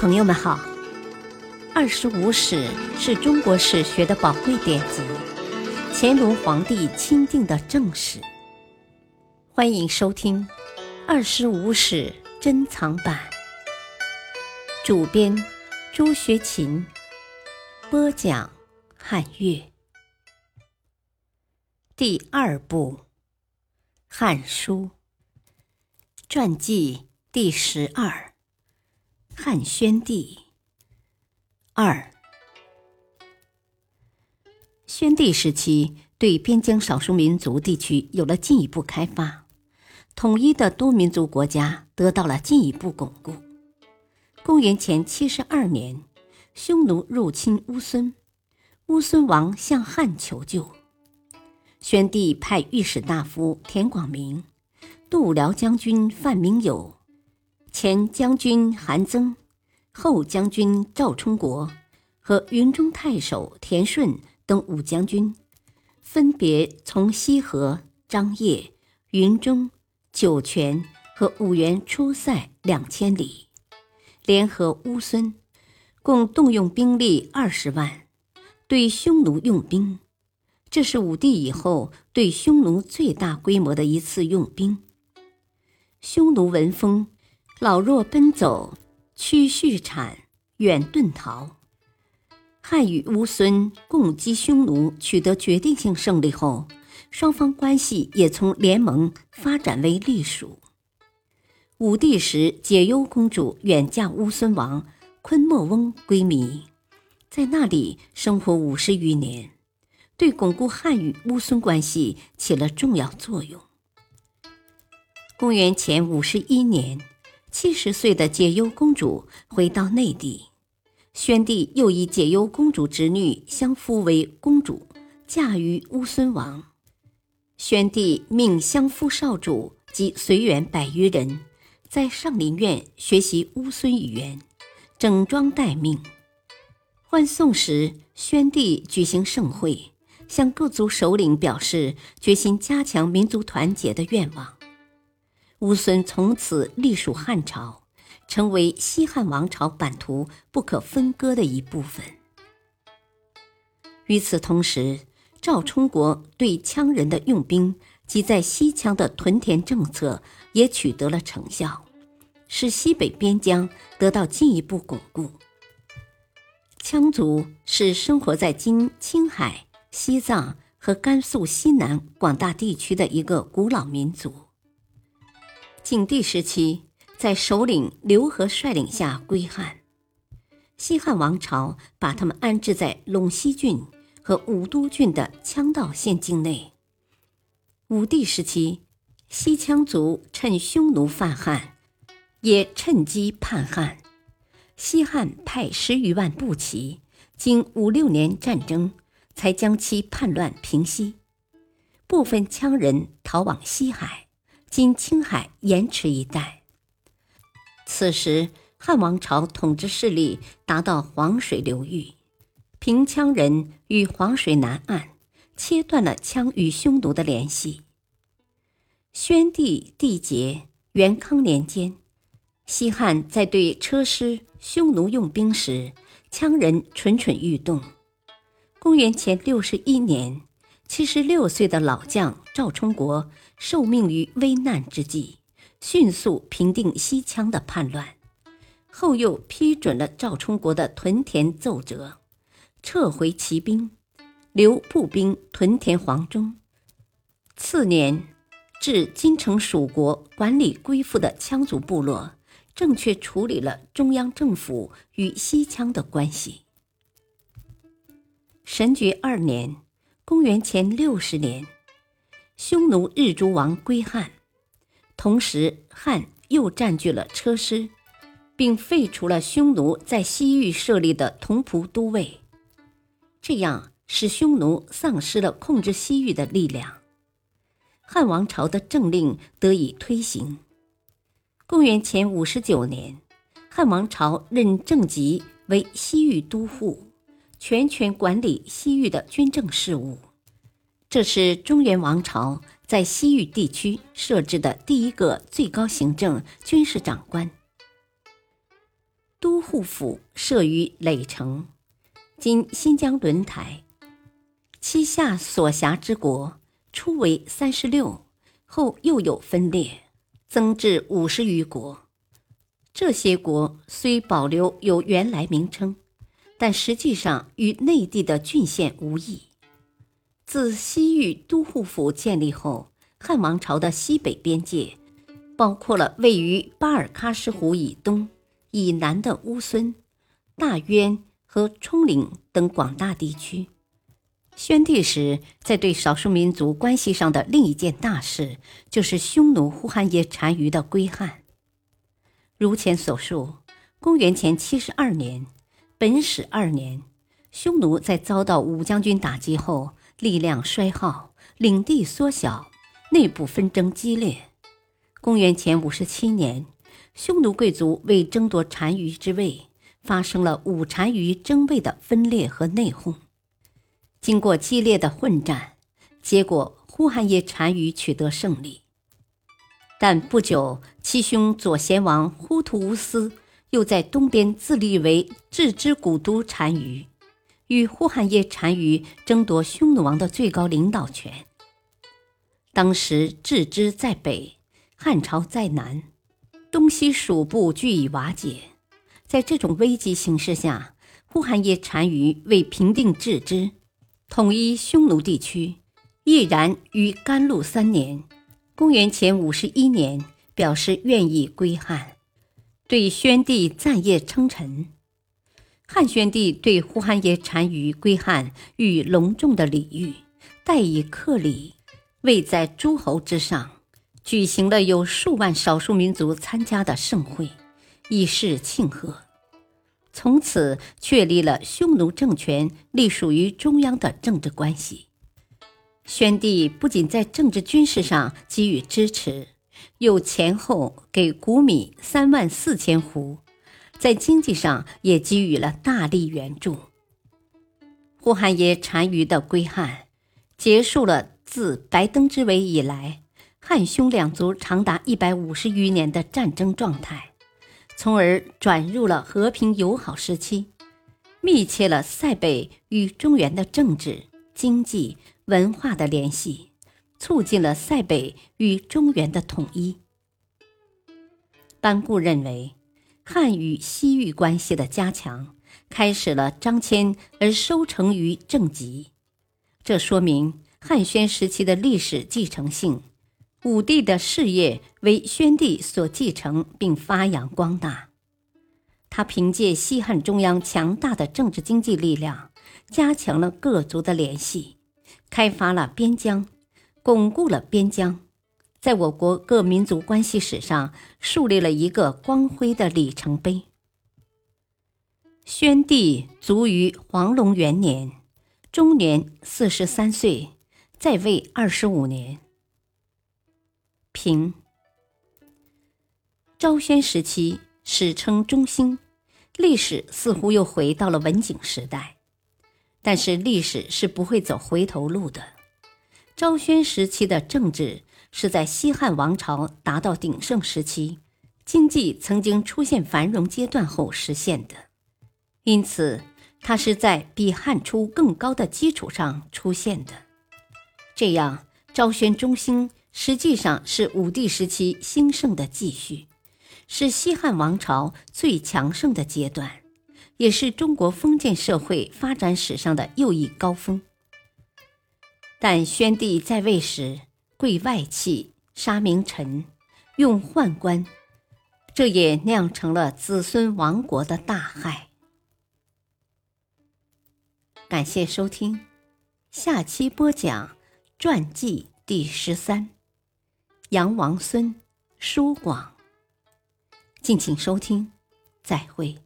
朋友们好，《二十五史》是中国史学的宝贵典籍，乾隆皇帝钦定的正史。欢迎收听《二十五史珍藏版》，主编朱学勤，播讲汉乐。第二部《汉书》传记第十二。汉宣帝二，宣帝时期对边疆少数民族地区有了进一步开发，统一的多民族国家得到了进一步巩固。公元前七十二年，匈奴入侵乌孙，乌孙王向汉求救，宣帝派御史大夫田广明、度辽将军范明友。前将军韩增、后将军赵充国和云中太守田顺等五将军，分别从西河、张掖、云中、酒泉和五原出塞两千里，联合乌孙，共动用兵力二十万，对匈奴用兵。这是武帝以后对匈奴最大规模的一次用兵。匈奴闻风。老弱奔走，屈续产，远遁逃。汉与乌孙共击匈奴，取得决定性胜利后，双方关系也从联盟发展为隶属。武帝时，解忧公主远嫁乌孙王昆莫翁归靡，在那里生活五十余年，对巩固汉与乌孙关系起了重要作用。公元前五十一年。七十岁的解忧公主回到内地，宣帝又以解忧公主侄女相夫为公主，嫁于乌孙王。宣帝命相夫少主及随员百余人，在上林苑学习乌孙语言，整装待命。欢送时，宣帝举行盛会，向各族首领表示决心加强民族团结的愿望。乌孙从此隶属汉朝，成为西汉王朝版图不可分割的一部分。与此同时，赵充国对羌人的用兵及在西羌的屯田政策也取得了成效，使西北边疆得到进一步巩固。羌族是生活在今青海、西藏和甘肃西南广大地区的一个古老民族。景帝时期，在首领刘和率领下归汉，西汉王朝把他们安置在陇西郡和武都郡的羌道县境内。武帝时期，西羌族趁匈奴犯汉，也趁机叛汉。西汉派十余万步骑，经五六年战争，才将其叛乱平息。部分羌人逃往西海。今青海盐池一带。此时，汉王朝统治势力达到黄水流域，平羌人与黄水南岸切断了羌与匈奴的联系。宣帝缔结元康年间，西汉在对车师、匈奴用兵时，羌人蠢蠢欲动。公元前六十一年。七十六岁的老将赵充国受命于危难之际，迅速平定西羌的叛乱，后又批准了赵充国的屯田奏折，撤回骑兵，留步兵屯田黄忠。次年，至金城蜀国管理归附的羌族部落，正确处理了中央政府与西羌的关系。神爵二年。公元前六十年，匈奴日逐王归汉，同时汉又占据了车师，并废除了匈奴在西域设立的同仆都尉，这样使匈奴丧失了控制西域的力量。汉王朝的政令得以推行。公元前五十九年，汉王朝任郑吉为西域都护。全权管理西域的军政事务，这是中原王朝在西域地区设置的第一个最高行政军事长官。都护府设于垒城（今新疆轮台），其下所辖之国初为三十六，后又有分裂，增至五十余国。这些国虽保留有原来名称，但实际上与内地的郡县无异。自西域都护府建立后，汉王朝的西北边界，包括了位于巴尔喀什湖以东、以南的乌孙、大渊和冲岭等广大地区。宣帝时，在对少数民族关系上的另一件大事，就是匈奴呼韩邪单于的归汉。如前所述，公元前七十二年，本始二年，匈奴在遭到武将军打击后，力量衰耗，领地缩小，内部纷争激烈。公元前五十七年，匈奴贵族为争夺单于之位，发生了武单于争位的分裂和内讧。经过激烈的混战，结果呼韩邪单于取得胜利。但不久，七兄左贤王忽图乌斯又在东边自立为郅支古都单于，与呼韩邪单于争夺匈奴王的最高领导权。当时郅支在北，汉朝在南，东西蜀部俱已瓦解。在这种危急形势下，呼韩邪单于为平定郅支，统一匈奴地区，毅然于甘露三年。公元前五十一年，表示愿意归汉，对宣帝赞业称臣。汉宣帝对呼韩邪单于归汉予隆重的礼遇，待以客礼，位在诸侯之上，举行了有数万少数民族参加的盛会，以示庆贺。从此确立了匈奴政权隶属于中央的政治关系。宣帝不仅在政治军事上给予支持，又前后给谷米三万四千斛，在经济上也给予了大力援助。呼韩邪单于的归汉，结束了自白登之围以来汉匈两族长达一百五十余年的战争状态，从而转入了和平友好时期，密切了塞北与中原的政治、经济。文化的联系，促进了塞北与中原的统一。班固认为，汉与西域关系的加强，开始了张骞而收成于正极。这说明汉宣时期的历史继承性，武帝的事业为宣帝所继承并发扬光大。他凭借西汉中央强大的政治经济力量，加强了各族的联系。开发了边疆，巩固了边疆，在我国各民族关系史上树立了一个光辉的里程碑。宣帝卒于黄龙元年，终年四十三岁，在位二十五年。平。昭宣时期史称中兴，历史似乎又回到了文景时代。但是历史是不会走回头路的。昭宣时期的政治是在西汉王朝达到鼎盛时期，经济曾经出现繁荣阶段后实现的，因此它是在比汉初更高的基础上出现的。这样，昭宣中兴实际上是武帝时期兴盛的继续，是西汉王朝最强盛的阶段。也是中国封建社会发展史上的又一高峰。但宣帝在位时贵外戚，杀名臣，用宦官，这也酿成了子孙亡国的大害。感谢收听，下期播讲传记第十三，杨王孙，书广。敬请收听，再会。